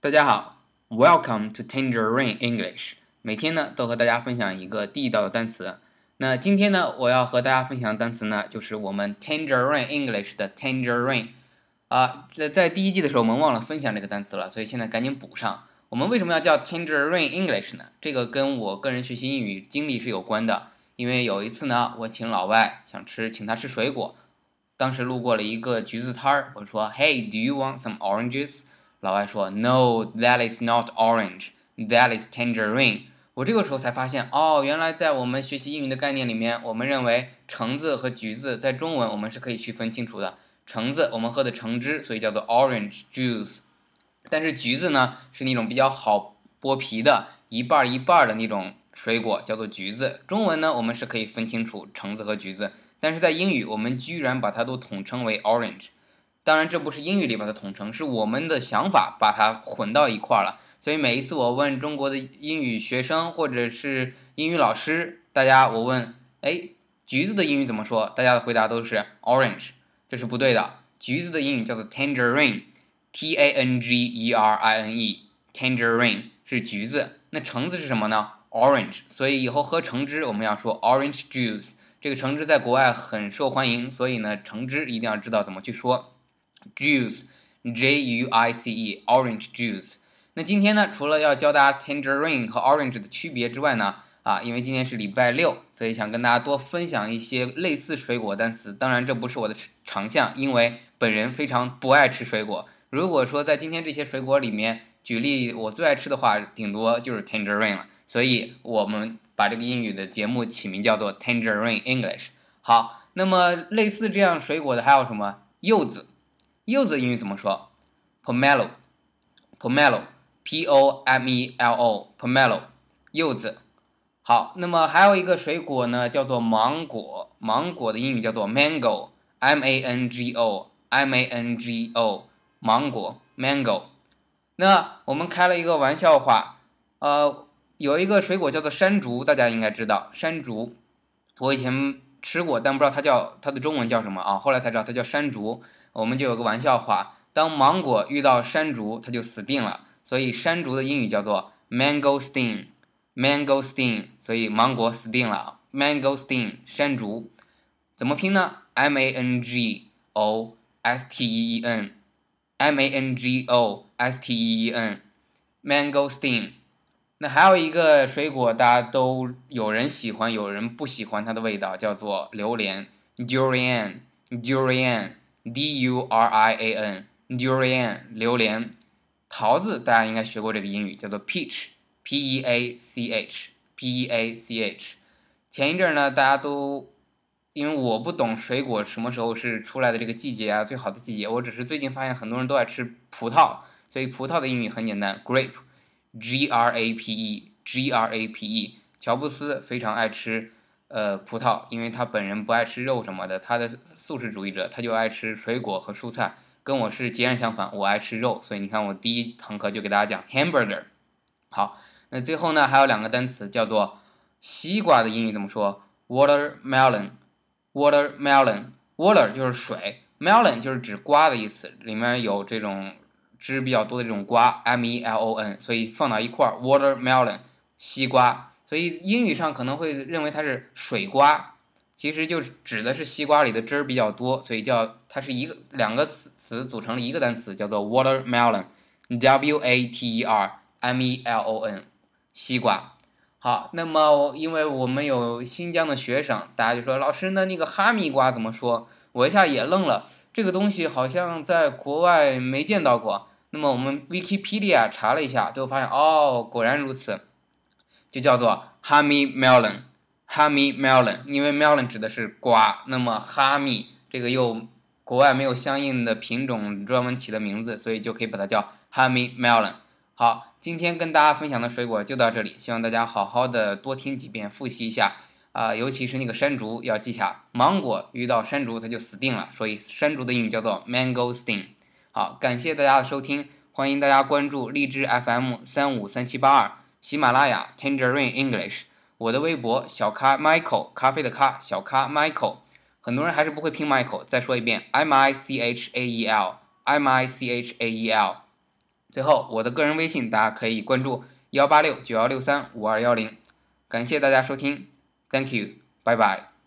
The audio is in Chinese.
大家好，Welcome to Tangerine English。每天呢都和大家分享一个地道的单词。那今天呢我要和大家分享的单词呢就是我们 Tangerine English 的 Tangerine。啊，在在第一季的时候我们忘了分享这个单词了，所以现在赶紧补上。我们为什么要叫 Tangerine English 呢？这个跟我个人学习英语经历是有关的。因为有一次呢，我请老外想吃，请他吃水果，当时路过了一个橘子摊儿，我说，Hey，do you want some oranges？老外说，No，that is not orange，that is tangerine。我这个时候才发现，哦，原来在我们学习英语的概念里面，我们认为橙子和橘子在中文我们是可以区分清楚的。橙子我们喝的橙汁，所以叫做 orange juice。但是橘子呢，是那种比较好剥皮的，一半一半的那种水果，叫做橘子。中文呢，我们是可以分清楚橙子和橘子，但是在英语，我们居然把它都统称为 orange。当然，这不是英语里边的统称，是我们的想法把它混到一块儿了。所以每一次我问中国的英语学生或者是英语老师，大家我问，哎，橘子的英语怎么说？大家的回答都是 orange，这是不对的。橘子的英语叫做 tangerine，t a n g e r i n e，tangerine 是橘子。那橙子是什么呢？orange。所以以后喝橙汁我们要说 orange juice。这个橙汁在国外很受欢迎，所以呢，橙汁一定要知道怎么去说。Juice, J U I C E, orange juice。那今天呢，除了要教大家 tangerine 和 orange 的区别之外呢，啊，因为今天是礼拜六，所以想跟大家多分享一些类似水果单词。当然，这不是我的长项，因为本人非常不爱吃水果。如果说在今天这些水果里面举例我最爱吃的话，顶多就是 tangerine 了。所以我们把这个英语的节目起名叫做 Tangerine English。好，那么类似这样水果的还有什么？柚子。柚子英语怎么说？pomelo，pomelo，p o m e l o，pomelo，柚子。好，那么还有一个水果呢，叫做芒果。芒果的英语叫做 mango，m a n g o，m a n g o，芒果，mango。那我们开了一个玩笑话，呃，有一个水果叫做山竹，大家应该知道山竹。我以前吃过，但不知道它叫它的中文叫什么啊？后来才知道它叫山竹。我们就有个玩笑话，当芒果遇到山竹，它就死定了。所以山竹的英语叫做 mangosteen，mangosteen。所以芒果死定了，mangosteen，山竹怎么拼呢？m a n g o s t e e n，m a n g o s t e e n，mangosteen。那还有一个水果，大家都有人喜欢，有人不喜欢它的味道，叫做榴莲，durian，durian。d u r i a n，durian，榴莲，桃子，大家应该学过这个英语，叫做 peach，p e a c h，p e a c h。前一阵呢，大家都因为我不懂水果什么时候是出来的这个季节啊，最好的季节，我只是最近发现很多人都爱吃葡萄，所以葡萄的英语很简单，grape G R A P E，G R A P E，。乔布斯非常爱吃。呃，葡萄，因为他本人不爱吃肉什么的，他的素食主义者，他就爱吃水果和蔬菜，跟我是截然相反，我爱吃肉，所以你看我第一堂课就给大家讲 hamburger。好，那最后呢还有两个单词叫做西瓜的英语怎么说？watermelon，watermelon，water 就是水，melon 就是指瓜的意思，里面有这种汁比较多的这种瓜，m e l o n，所以放到一块儿，watermelon，西瓜。所以英语上可能会认为它是水瓜，其实就是指的是西瓜里的汁儿比较多，所以叫它是一个两个词词组成了一个单词，叫做 watermelon，w a t e r m e l o n，西瓜。好，那么因为我们有新疆的学生，大家就说老师，那那个哈密瓜怎么说？我一下也愣了，这个东西好像在国外没见到过。那么我们 Wikipedia 查了一下，最后发现哦，果然如此。就叫做哈密 melon，哈密 melon，因为 melon 指的是瓜，那么哈密这个又国外没有相应的品种专门起的名字，所以就可以把它叫哈密 melon。好，今天跟大家分享的水果就到这里，希望大家好好的多听几遍，复习一下啊，尤其是那个山竹要记下，芒果遇到山竹它就死定了，所以山竹的英语叫做 mangosteen。好，感谢大家的收听，欢迎大家关注荔枝 FM 三五三七八二。喜马拉雅 Tangerine English，我的微博小咖 Michael 咖啡的咖小咖 Michael，很多人还是不会拼 Michael，再说一遍 M I C H A E L M I C H A E L。最后，我的个人微信大家可以关注幺八六九幺六三五二幺零，感谢大家收听，Thank you，拜拜。